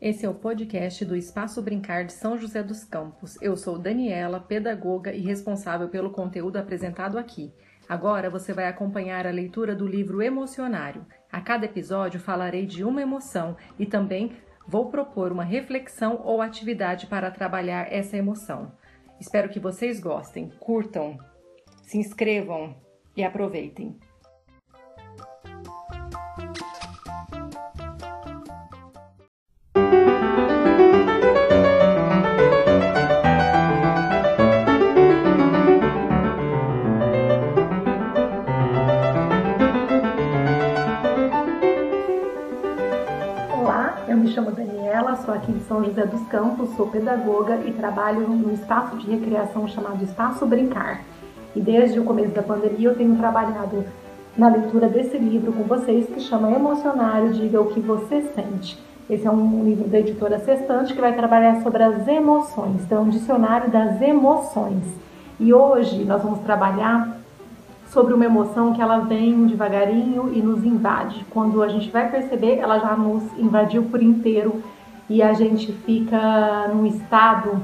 Esse é o podcast do Espaço Brincar de São José dos Campos. Eu sou Daniela, pedagoga e responsável pelo conteúdo apresentado aqui. Agora você vai acompanhar a leitura do livro Emocionário. A cada episódio falarei de uma emoção e também vou propor uma reflexão ou atividade para trabalhar essa emoção. Espero que vocês gostem, curtam, se inscrevam e aproveitem. sou aqui de São José dos Campos, sou pedagoga e trabalho num espaço de recreação chamado Espaço Brincar. E desde o começo da pandemia eu tenho trabalhado na leitura desse livro com vocês que chama Emocionário, Diga o que você sente. Esse é um livro da editora Sextante que vai trabalhar sobre as emoções, então é um dicionário das emoções. E hoje nós vamos trabalhar sobre uma emoção que ela vem devagarinho e nos invade. Quando a gente vai perceber, ela já nos invadiu por inteiro e a gente fica num estado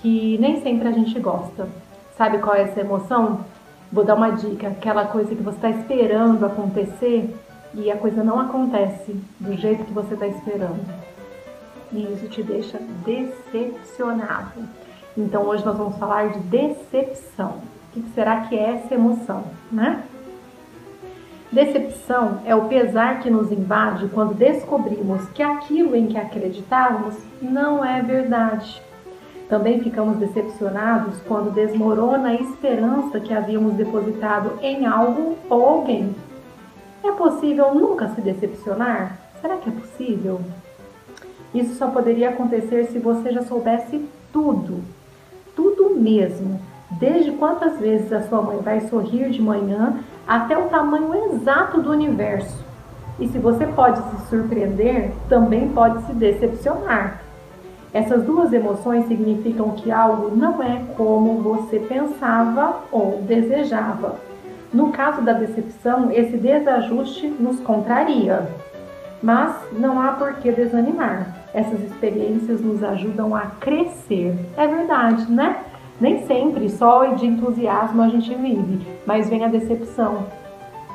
que nem sempre a gente gosta. Sabe qual é essa emoção? Vou dar uma dica: aquela coisa que você está esperando acontecer e a coisa não acontece do jeito que você está esperando. E isso te deixa decepcionado. Então hoje nós vamos falar de decepção. O que será que é essa emoção, né? Decepção é o pesar que nos invade quando descobrimos que aquilo em que acreditávamos não é verdade. Também ficamos decepcionados quando desmorona a esperança que havíamos depositado em algo ou alguém. É possível nunca se decepcionar? Será que é possível? Isso só poderia acontecer se você já soubesse tudo, tudo mesmo. Desde quantas vezes a sua mãe vai sorrir de manhã até o tamanho exato do universo. E se você pode se surpreender, também pode se decepcionar. Essas duas emoções significam que algo não é como você pensava ou desejava. No caso da decepção, esse desajuste nos contraria. Mas não há por que desanimar. Essas experiências nos ajudam a crescer. É verdade, né? Nem sempre só de entusiasmo a gente vive, mas vem a decepção.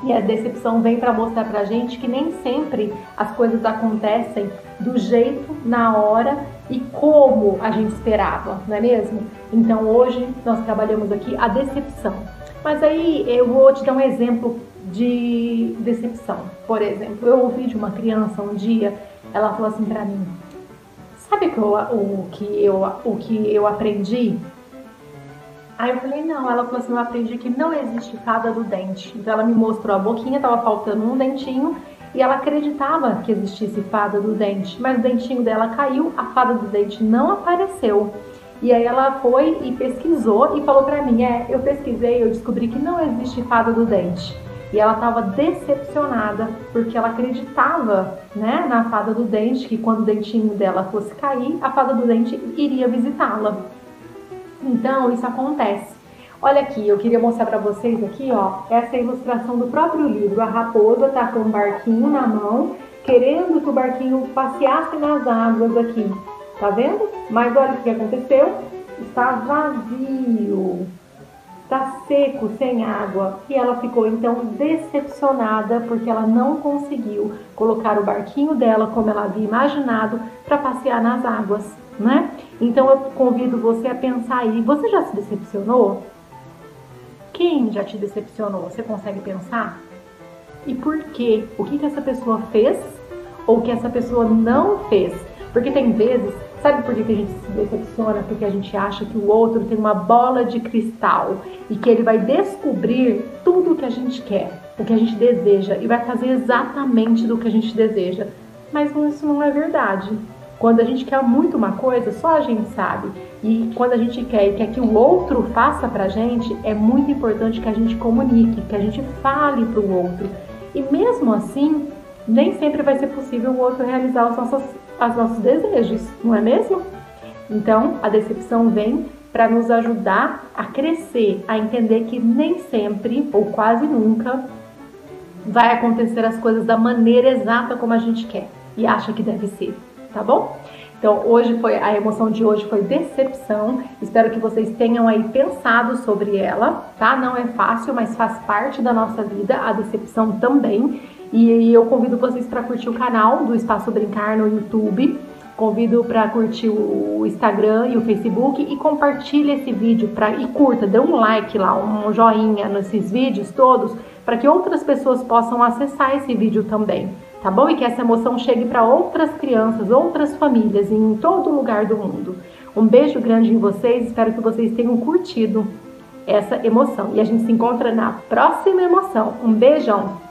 E a decepção vem para mostrar para gente que nem sempre as coisas acontecem do jeito, na hora e como a gente esperava, não é mesmo? Então hoje nós trabalhamos aqui a decepção. Mas aí eu vou te dar um exemplo de decepção. Por exemplo, eu ouvi de uma criança um dia, ela falou assim para mim: Sabe que eu, o, que eu, o que eu aprendi Aí eu falei, não. Ela falou assim, eu aprendi que não existe fada do dente. Então ela me mostrou a boquinha, tava faltando um dentinho. E ela acreditava que existisse fada do dente. Mas o dentinho dela caiu, a fada do dente não apareceu. E aí ela foi e pesquisou e falou pra mim, é, eu pesquisei, eu descobri que não existe fada do dente. E ela estava decepcionada porque ela acreditava, né, na fada do dente, que quando o dentinho dela fosse cair, a fada do dente iria visitá-la. Então, isso acontece. Olha aqui, eu queria mostrar para vocês aqui, ó, essa é ilustração do próprio livro. A raposa tá com um barquinho na mão, querendo que o barquinho passeasse nas águas aqui. Tá vendo? Mas olha o que aconteceu. Está vazio. Está seco, sem água. E ela ficou então decepcionada porque ela não conseguiu colocar o barquinho dela como ela havia imaginado para passear nas águas né? Então eu convido você a pensar aí, você já se decepcionou? Quem já te decepcionou? Você consegue pensar? E por quê? O que, que essa pessoa fez ou que essa pessoa não fez? Porque tem vezes, sabe por que, que a gente se decepciona? Porque a gente acha que o outro tem uma bola de cristal e que ele vai descobrir tudo o que a gente quer, o que a gente deseja e vai fazer exatamente do que a gente deseja. Mas isso não é verdade. Quando a gente quer muito uma coisa, só a gente sabe. E quando a gente quer e quer que o outro faça pra gente, é muito importante que a gente comunique, que a gente fale pro outro. E mesmo assim, nem sempre vai ser possível o outro realizar os nossos, os nossos desejos, não é mesmo? Então, a decepção vem para nos ajudar a crescer, a entender que nem sempre ou quase nunca vai acontecer as coisas da maneira exata como a gente quer e acha que deve ser, tá bom? Então, hoje foi a emoção de hoje foi decepção. Espero que vocês tenham aí pensado sobre ela, tá? Não é fácil, mas faz parte da nossa vida a decepção também. E eu convido vocês para curtir o canal do Espaço Brincar no YouTube. Convido para curtir o Instagram e o Facebook e compartilhe esse vídeo para e curta, dê um like lá, um joinha nesses vídeos todos, para que outras pessoas possam acessar esse vídeo também tá bom? E que essa emoção chegue para outras crianças, outras famílias em todo lugar do mundo. Um beijo grande em vocês, espero que vocês tenham curtido essa emoção. E a gente se encontra na próxima emoção. Um beijão!